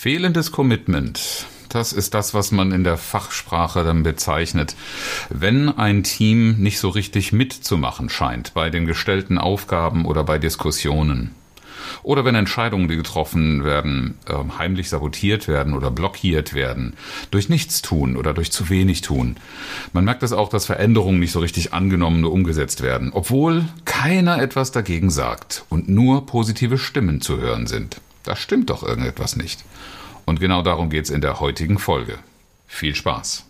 Fehlendes Commitment. Das ist das, was man in der Fachsprache dann bezeichnet. Wenn ein Team nicht so richtig mitzumachen scheint bei den gestellten Aufgaben oder bei Diskussionen. Oder wenn Entscheidungen, die getroffen werden, ähm, heimlich sabotiert werden oder blockiert werden, durch Nichtstun oder durch zu wenig tun. Man merkt es das auch, dass Veränderungen nicht so richtig angenommen oder umgesetzt werden, obwohl keiner etwas dagegen sagt und nur positive Stimmen zu hören sind. Da stimmt doch irgendetwas nicht. Und genau darum geht es in der heutigen Folge. Viel Spaß!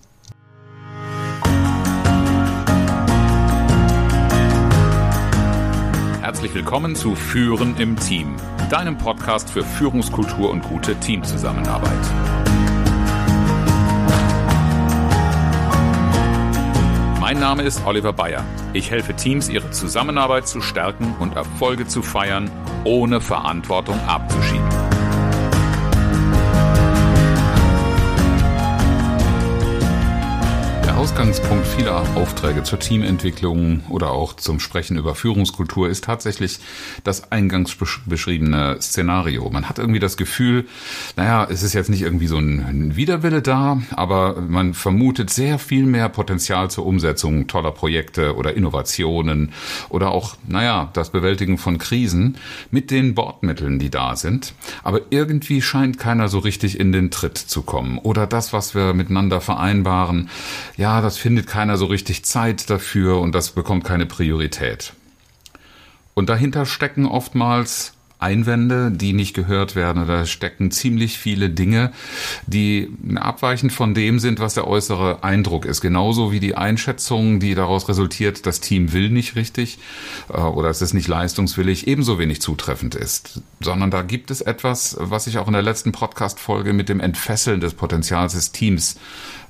Herzlich willkommen zu Führen im Team, deinem Podcast für Führungskultur und gute Teamzusammenarbeit. Mein Name ist Oliver Bayer. Ich helfe Teams, ihre Zusammenarbeit zu stärken und Erfolge zu feiern, ohne Verantwortung abzuschieben. Ausgangspunkt vieler Aufträge zur Teamentwicklung oder auch zum Sprechen über Führungskultur ist tatsächlich das eingangs beschriebene Szenario. Man hat irgendwie das Gefühl, naja, es ist jetzt nicht irgendwie so ein Widerwille da, aber man vermutet sehr viel mehr Potenzial zur Umsetzung toller Projekte oder Innovationen oder auch, naja, das Bewältigen von Krisen mit den Bordmitteln, die da sind. Aber irgendwie scheint keiner so richtig in den Tritt zu kommen oder das, was wir miteinander vereinbaren, ja, das findet keiner so richtig Zeit dafür und das bekommt keine Priorität. Und dahinter stecken oftmals Einwände, die nicht gehört werden. Da stecken ziemlich viele Dinge, die abweichend von dem sind, was der äußere Eindruck ist. Genauso wie die Einschätzung, die daraus resultiert, das Team will nicht richtig äh, oder es ist nicht leistungswillig, ebenso wenig zutreffend ist. Sondern da gibt es etwas, was ich auch in der letzten Podcast-Folge mit dem Entfesseln des Potenzials des Teams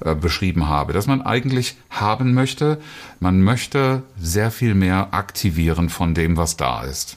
äh, beschrieben habe, dass man eigentlich haben möchte, man möchte sehr viel mehr aktivieren von dem, was da ist.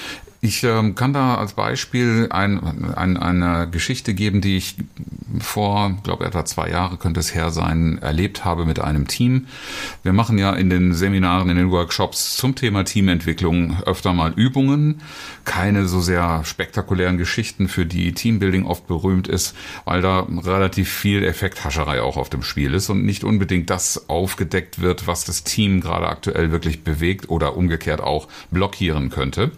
Ich ähm, kann da als Beispiel ein, ein, eine Geschichte geben, die ich vor, glaube etwa zwei Jahre könnte es her sein, erlebt habe mit einem Team. Wir machen ja in den Seminaren, in den Workshops zum Thema Teamentwicklung öfter mal Übungen. Keine so sehr spektakulären Geschichten, für die Teambuilding oft berühmt ist, weil da relativ viel Effekthascherei auch auf dem Spiel ist und nicht unbedingt das aufgedeckt wird, was das Team gerade aktuell wirklich bewegt oder umgekehrt auch blockieren könnte.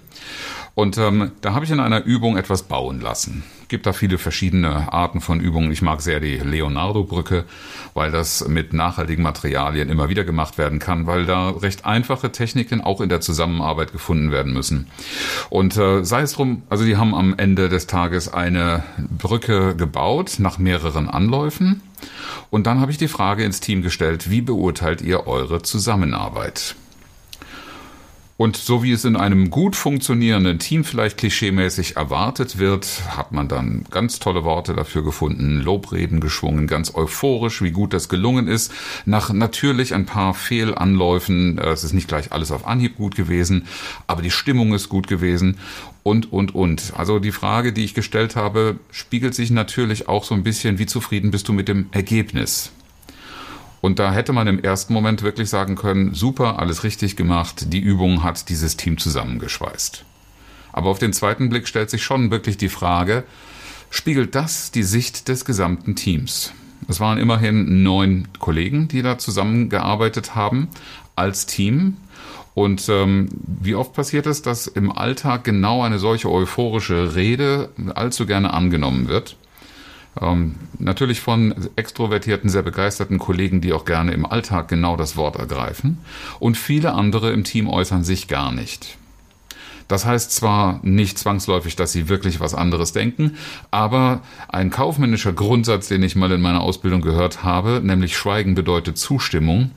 Und ähm, da habe ich in einer Übung etwas bauen lassen. Gibt da viele verschiedene Arten von Übungen. Ich mag sehr die Leonardo-Brücke, weil das mit nachhaltigen Materialien immer wieder gemacht werden kann, weil da recht einfache Techniken auch in der Zusammenarbeit gefunden werden müssen. Und äh, sei es drum, also die haben am Ende des Tages eine Brücke gebaut nach mehreren Anläufen. Und dann habe ich die Frage ins Team gestellt, wie beurteilt ihr eure Zusammenarbeit? Und so wie es in einem gut funktionierenden Team vielleicht klischeemäßig erwartet wird, hat man dann ganz tolle Worte dafür gefunden, Lobreden geschwungen, ganz euphorisch, wie gut das gelungen ist. Nach natürlich ein paar Fehlanläufen, äh, es ist nicht gleich alles auf Anhieb gut gewesen, aber die Stimmung ist gut gewesen und, und, und. Also die Frage, die ich gestellt habe, spiegelt sich natürlich auch so ein bisschen, wie zufrieden bist du mit dem Ergebnis? Und da hätte man im ersten Moment wirklich sagen können, super, alles richtig gemacht, die Übung hat dieses Team zusammengeschweißt. Aber auf den zweiten Blick stellt sich schon wirklich die Frage, spiegelt das die Sicht des gesamten Teams? Es waren immerhin neun Kollegen, die da zusammengearbeitet haben als Team. Und ähm, wie oft passiert es, dass im Alltag genau eine solche euphorische Rede allzu gerne angenommen wird? Ähm, natürlich von extrovertierten, sehr begeisterten Kollegen, die auch gerne im Alltag genau das Wort ergreifen. Und viele andere im Team äußern sich gar nicht. Das heißt zwar nicht zwangsläufig, dass sie wirklich was anderes denken, aber ein kaufmännischer Grundsatz, den ich mal in meiner Ausbildung gehört habe, nämlich Schweigen bedeutet Zustimmung,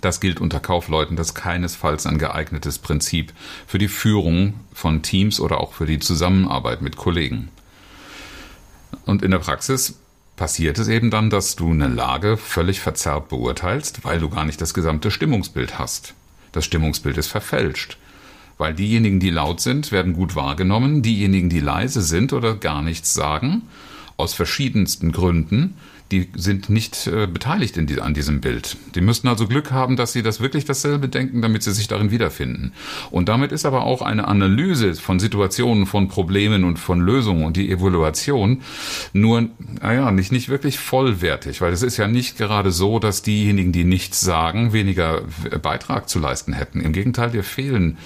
das gilt unter Kaufleuten, das keinesfalls ein geeignetes Prinzip für die Führung von Teams oder auch für die Zusammenarbeit mit Kollegen. Und in der Praxis passiert es eben dann, dass du eine Lage völlig verzerrt beurteilst, weil du gar nicht das gesamte Stimmungsbild hast. Das Stimmungsbild ist verfälscht. Weil diejenigen, die laut sind, werden gut wahrgenommen, diejenigen, die leise sind oder gar nichts sagen, aus verschiedensten Gründen, die sind nicht äh, beteiligt die, an diesem Bild. Die müssten also Glück haben, dass sie das wirklich dasselbe denken, damit sie sich darin wiederfinden. Und damit ist aber auch eine Analyse von Situationen, von Problemen und von Lösungen und die Evaluation nur, naja, nicht, nicht wirklich vollwertig, weil es ist ja nicht gerade so, dass diejenigen, die nichts sagen, weniger Beitrag zu leisten hätten. Im Gegenteil, dir fehlen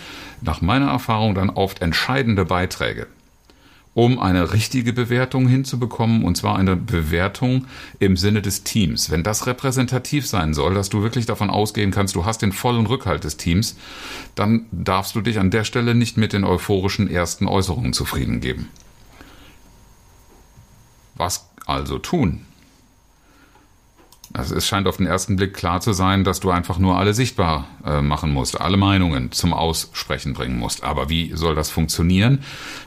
nach meiner Erfahrung dann oft entscheidende Beiträge um eine richtige Bewertung hinzubekommen, und zwar eine Bewertung im Sinne des Teams. Wenn das repräsentativ sein soll, dass du wirklich davon ausgehen kannst, du hast den vollen Rückhalt des Teams, dann darfst du dich an der Stelle nicht mit den euphorischen ersten Äußerungen zufrieden geben. Was also tun? Also es scheint auf den ersten Blick klar zu sein, dass du einfach nur alle sichtbar äh, machen musst, alle Meinungen zum Aussprechen bringen musst. Aber wie soll das funktionieren?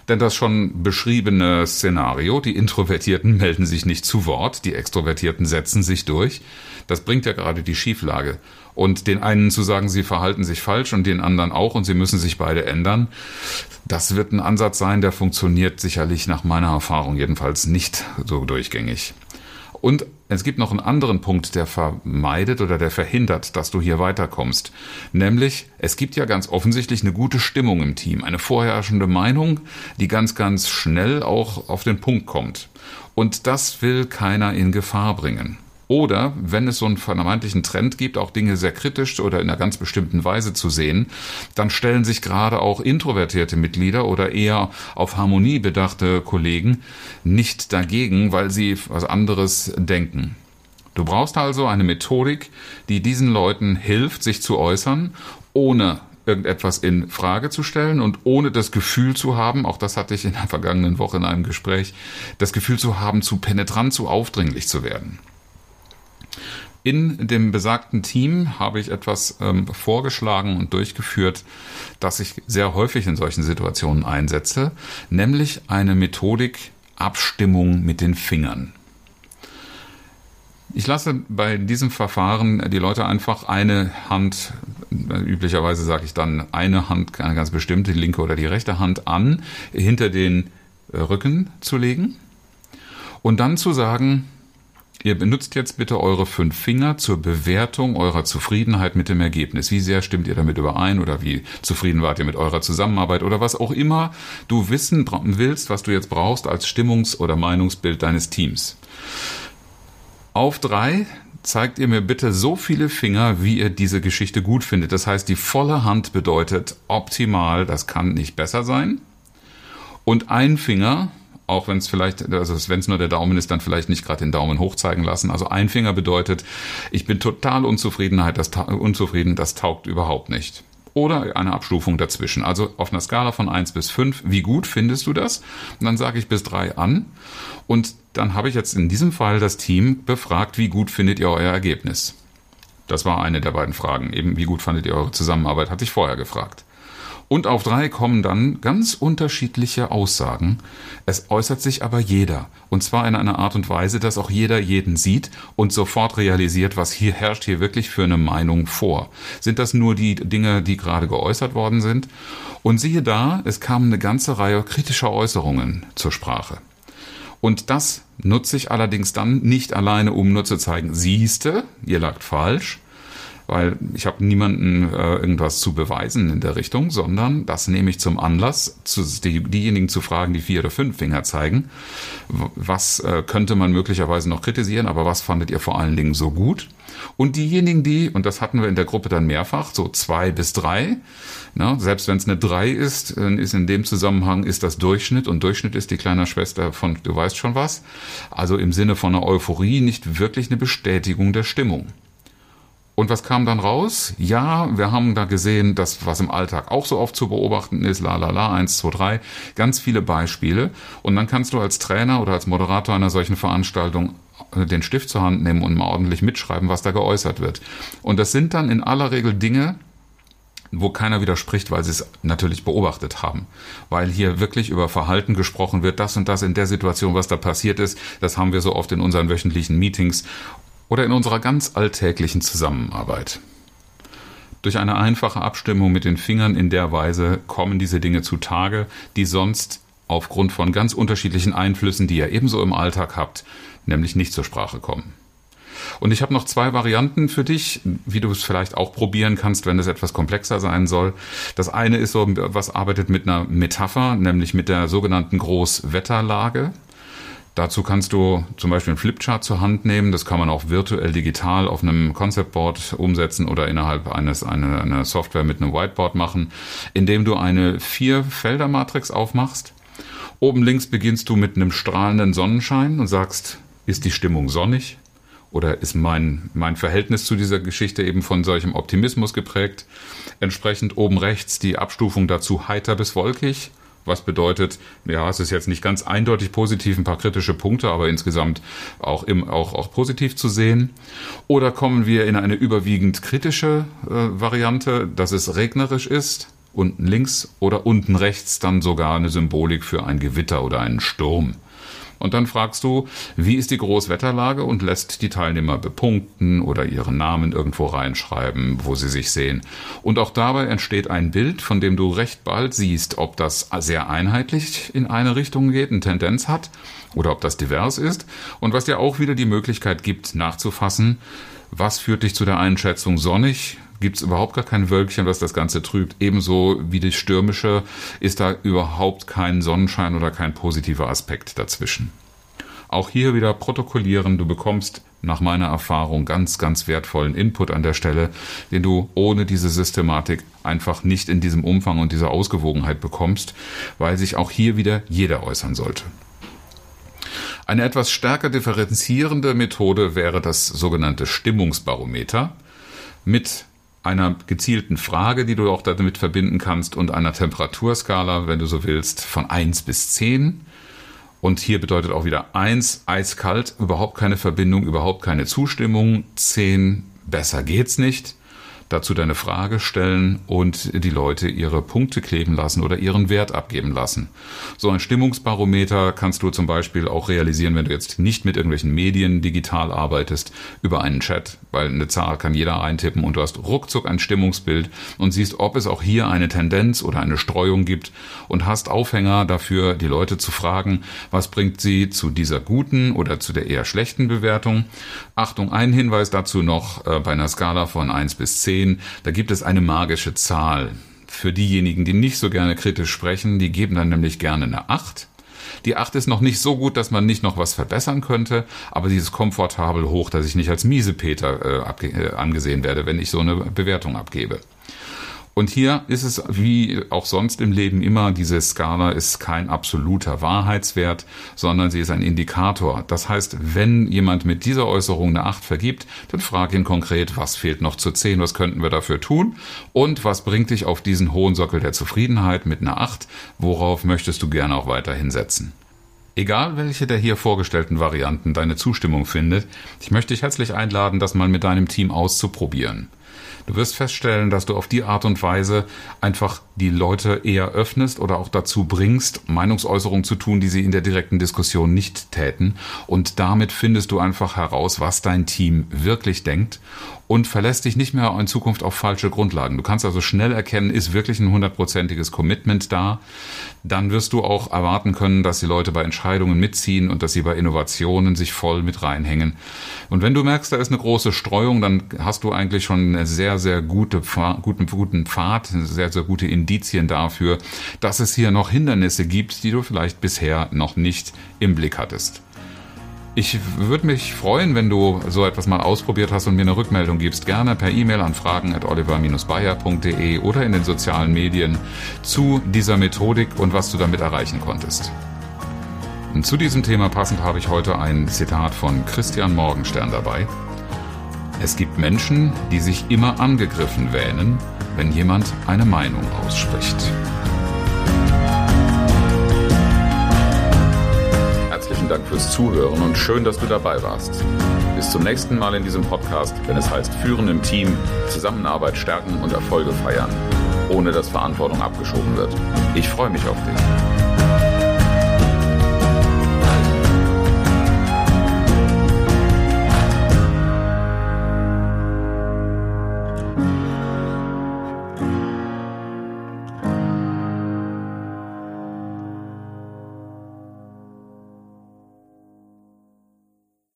Denn das schon beschriebene Szenario, die Introvertierten melden sich nicht zu Wort, die Extrovertierten setzen sich durch, das bringt ja gerade die Schieflage. Und den einen zu sagen, sie verhalten sich falsch und den anderen auch und sie müssen sich beide ändern, das wird ein Ansatz sein, der funktioniert sicherlich nach meiner Erfahrung jedenfalls nicht so durchgängig. Und es gibt noch einen anderen Punkt, der vermeidet oder der verhindert, dass du hier weiterkommst. Nämlich, es gibt ja ganz offensichtlich eine gute Stimmung im Team, eine vorherrschende Meinung, die ganz, ganz schnell auch auf den Punkt kommt. Und das will keiner in Gefahr bringen. Oder wenn es so einen vermeintlichen Trend gibt, auch Dinge sehr kritisch oder in einer ganz bestimmten Weise zu sehen, dann stellen sich gerade auch introvertierte Mitglieder oder eher auf Harmonie bedachte Kollegen nicht dagegen, weil sie was anderes denken. Du brauchst also eine Methodik, die diesen Leuten hilft, sich zu äußern, ohne irgendetwas in Frage zu stellen und ohne das Gefühl zu haben, auch das hatte ich in der vergangenen Woche in einem Gespräch, das Gefühl zu haben, zu penetrant, zu aufdringlich zu werden. In dem besagten Team habe ich etwas ähm, vorgeschlagen und durchgeführt, das ich sehr häufig in solchen Situationen einsetze, nämlich eine Methodik Abstimmung mit den Fingern. Ich lasse bei diesem Verfahren die Leute einfach eine Hand, üblicherweise sage ich dann eine Hand, eine ganz bestimmte, die linke oder die rechte Hand an, hinter den Rücken zu legen und dann zu sagen, Ihr benutzt jetzt bitte eure fünf Finger zur Bewertung eurer Zufriedenheit mit dem Ergebnis. Wie sehr stimmt ihr damit überein oder wie zufrieden wart ihr mit eurer Zusammenarbeit oder was auch immer du wissen willst, was du jetzt brauchst als Stimmungs- oder Meinungsbild deines Teams. Auf drei zeigt ihr mir bitte so viele Finger, wie ihr diese Geschichte gut findet. Das heißt, die volle Hand bedeutet optimal, das kann nicht besser sein. Und ein Finger auch wenn es vielleicht, also wenn es nur der Daumen ist, dann vielleicht nicht gerade den Daumen hoch zeigen lassen. Also ein Finger bedeutet, ich bin total Unzufriedenheit, das, unzufrieden, das taugt überhaupt nicht. Oder eine Abstufung dazwischen. Also auf einer Skala von eins bis fünf, wie gut findest du das? Und dann sage ich bis drei an. Und dann habe ich jetzt in diesem Fall das Team befragt, wie gut findet ihr euer Ergebnis? Das war eine der beiden Fragen. Eben, wie gut fandet ihr eure Zusammenarbeit, hatte ich vorher gefragt. Und auf drei kommen dann ganz unterschiedliche Aussagen. Es äußert sich aber jeder. Und zwar in einer Art und Weise, dass auch jeder jeden sieht und sofort realisiert, was hier herrscht hier wirklich für eine Meinung vor. Sind das nur die Dinge, die gerade geäußert worden sind? Und siehe da, es kam eine ganze Reihe kritischer Äußerungen zur Sprache. Und das nutze ich allerdings dann nicht alleine, um nur zu zeigen, siehste, ihr lagt falsch, weil ich habe niemanden äh, irgendwas zu beweisen in der Richtung, sondern das nehme ich zum Anlass, zu, die, diejenigen zu fragen, die vier oder fünf Finger zeigen, was äh, könnte man möglicherweise noch kritisieren, aber was fandet ihr vor allen Dingen so gut? Und diejenigen, die, und das hatten wir in der Gruppe dann mehrfach, so zwei bis drei, na, selbst wenn es eine drei ist, ist in dem Zusammenhang ist das Durchschnitt und Durchschnitt ist die kleine Schwester von du weißt schon was. Also im Sinne von einer Euphorie nicht wirklich eine Bestätigung der Stimmung. Und was kam dann raus? Ja, wir haben da gesehen, dass was im Alltag auch so oft zu beobachten ist, la la la, eins, zwei, drei, ganz viele Beispiele. Und dann kannst du als Trainer oder als Moderator einer solchen Veranstaltung äh, den Stift zur Hand nehmen und mal ordentlich mitschreiben, was da geäußert wird. Und das sind dann in aller Regel Dinge, wo keiner widerspricht, weil sie es natürlich beobachtet haben. Weil hier wirklich über Verhalten gesprochen wird, das und das in der Situation, was da passiert ist, das haben wir so oft in unseren wöchentlichen Meetings oder in unserer ganz alltäglichen Zusammenarbeit. Durch eine einfache Abstimmung mit den Fingern in der Weise kommen diese Dinge zutage, die sonst aufgrund von ganz unterschiedlichen Einflüssen, die ihr ebenso im Alltag habt, nämlich nicht zur Sprache kommen. Und ich habe noch zwei Varianten für dich, wie du es vielleicht auch probieren kannst, wenn es etwas komplexer sein soll. Das eine ist so, was arbeitet mit einer Metapher, nämlich mit der sogenannten Großwetterlage. Dazu kannst du zum Beispiel einen Flipchart zur Hand nehmen. Das kann man auch virtuell digital auf einem Conceptboard umsetzen oder innerhalb eines eine, einer Software mit einem Whiteboard machen, indem du eine Vier-Felder-Matrix aufmachst. Oben links beginnst du mit einem strahlenden Sonnenschein und sagst, ist die Stimmung sonnig? Oder ist mein, mein Verhältnis zu dieser Geschichte eben von solchem Optimismus geprägt? Entsprechend oben rechts die Abstufung dazu heiter bis wolkig was bedeutet, ja, es ist jetzt nicht ganz eindeutig positiv, ein paar kritische Punkte, aber insgesamt auch, im, auch, auch positiv zu sehen. Oder kommen wir in eine überwiegend kritische äh, Variante, dass es regnerisch ist, unten links oder unten rechts dann sogar eine Symbolik für ein Gewitter oder einen Sturm. Und dann fragst du, wie ist die Großwetterlage und lässt die Teilnehmer bepunkten oder ihren Namen irgendwo reinschreiben, wo sie sich sehen. Und auch dabei entsteht ein Bild, von dem du recht bald siehst, ob das sehr einheitlich in eine Richtung geht, eine Tendenz hat oder ob das divers ist und was dir auch wieder die Möglichkeit gibt, nachzufassen, was führt dich zu der Einschätzung sonnig, gibt es überhaupt gar kein Wölkchen, was das Ganze trübt. Ebenso wie das Stürmische ist da überhaupt kein Sonnenschein oder kein positiver Aspekt dazwischen. Auch hier wieder protokollieren. Du bekommst nach meiner Erfahrung ganz, ganz wertvollen Input an der Stelle, den du ohne diese Systematik einfach nicht in diesem Umfang und dieser Ausgewogenheit bekommst, weil sich auch hier wieder jeder äußern sollte. Eine etwas stärker differenzierende Methode wäre das sogenannte Stimmungsbarometer mit einer gezielten Frage, die du auch damit verbinden kannst, und einer Temperaturskala, wenn du so willst, von 1 bis 10. Und hier bedeutet auch wieder 1 eiskalt, überhaupt keine Verbindung, überhaupt keine Zustimmung. 10 besser geht's nicht dazu deine Frage stellen und die Leute ihre Punkte kleben lassen oder ihren Wert abgeben lassen. So ein Stimmungsbarometer kannst du zum Beispiel auch realisieren, wenn du jetzt nicht mit irgendwelchen Medien digital arbeitest, über einen Chat, weil eine Zahl kann jeder eintippen und du hast ruckzuck ein Stimmungsbild und siehst, ob es auch hier eine Tendenz oder eine Streuung gibt und hast Aufhänger dafür, die Leute zu fragen, was bringt sie zu dieser guten oder zu der eher schlechten Bewertung. Achtung, ein Hinweis dazu noch äh, bei einer Skala von 1 bis 10 sehen, da gibt es eine magische Zahl. Für diejenigen, die nicht so gerne kritisch sprechen, die geben dann nämlich gerne eine 8. Die 8 ist noch nicht so gut, dass man nicht noch was verbessern könnte, aber sie ist komfortabel hoch, dass ich nicht als Miesepeter äh, äh, angesehen werde, wenn ich so eine Bewertung abgebe. Und hier ist es wie auch sonst im Leben immer, diese Skala ist kein absoluter Wahrheitswert, sondern sie ist ein Indikator. Das heißt, wenn jemand mit dieser Äußerung eine 8 vergibt, dann frag ihn konkret, was fehlt noch zu 10, was könnten wir dafür tun und was bringt dich auf diesen hohen Sockel der Zufriedenheit mit einer 8, worauf möchtest du gerne auch weiterhin setzen. Egal welche der hier vorgestellten Varianten deine Zustimmung findet, ich möchte dich herzlich einladen, das mal mit deinem Team auszuprobieren. Du wirst feststellen, dass du auf die Art und Weise einfach die Leute eher öffnest oder auch dazu bringst, Meinungsäußerungen zu tun, die sie in der direkten Diskussion nicht täten. Und damit findest du einfach heraus, was dein Team wirklich denkt und verlässt dich nicht mehr in Zukunft auf falsche Grundlagen. Du kannst also schnell erkennen, ist wirklich ein hundertprozentiges Commitment da. Dann wirst du auch erwarten können, dass die Leute bei Entscheidungen mitziehen und dass sie bei Innovationen sich voll mit reinhängen. Und wenn du merkst, da ist eine große Streuung, dann hast du eigentlich schon eine sehr, sehr gute, guten, guten Pfad, sehr, sehr gute Indizien dafür, dass es hier noch Hindernisse gibt, die du vielleicht bisher noch nicht im Blick hattest. Ich würde mich freuen, wenn du so etwas mal ausprobiert hast und mir eine Rückmeldung gibst. Gerne per E-Mail an fragen at oliver-bayer.de oder in den sozialen Medien zu dieser Methodik und was du damit erreichen konntest. Und zu diesem Thema passend habe ich heute ein Zitat von Christian Morgenstern dabei. Es gibt Menschen, die sich immer angegriffen wähnen, wenn jemand eine Meinung ausspricht. Herzlichen Dank fürs Zuhören und schön, dass du dabei warst. Bis zum nächsten Mal in diesem Podcast, wenn es heißt Führen im Team, Zusammenarbeit stärken und Erfolge feiern, ohne dass Verantwortung abgeschoben wird. Ich freue mich auf dich.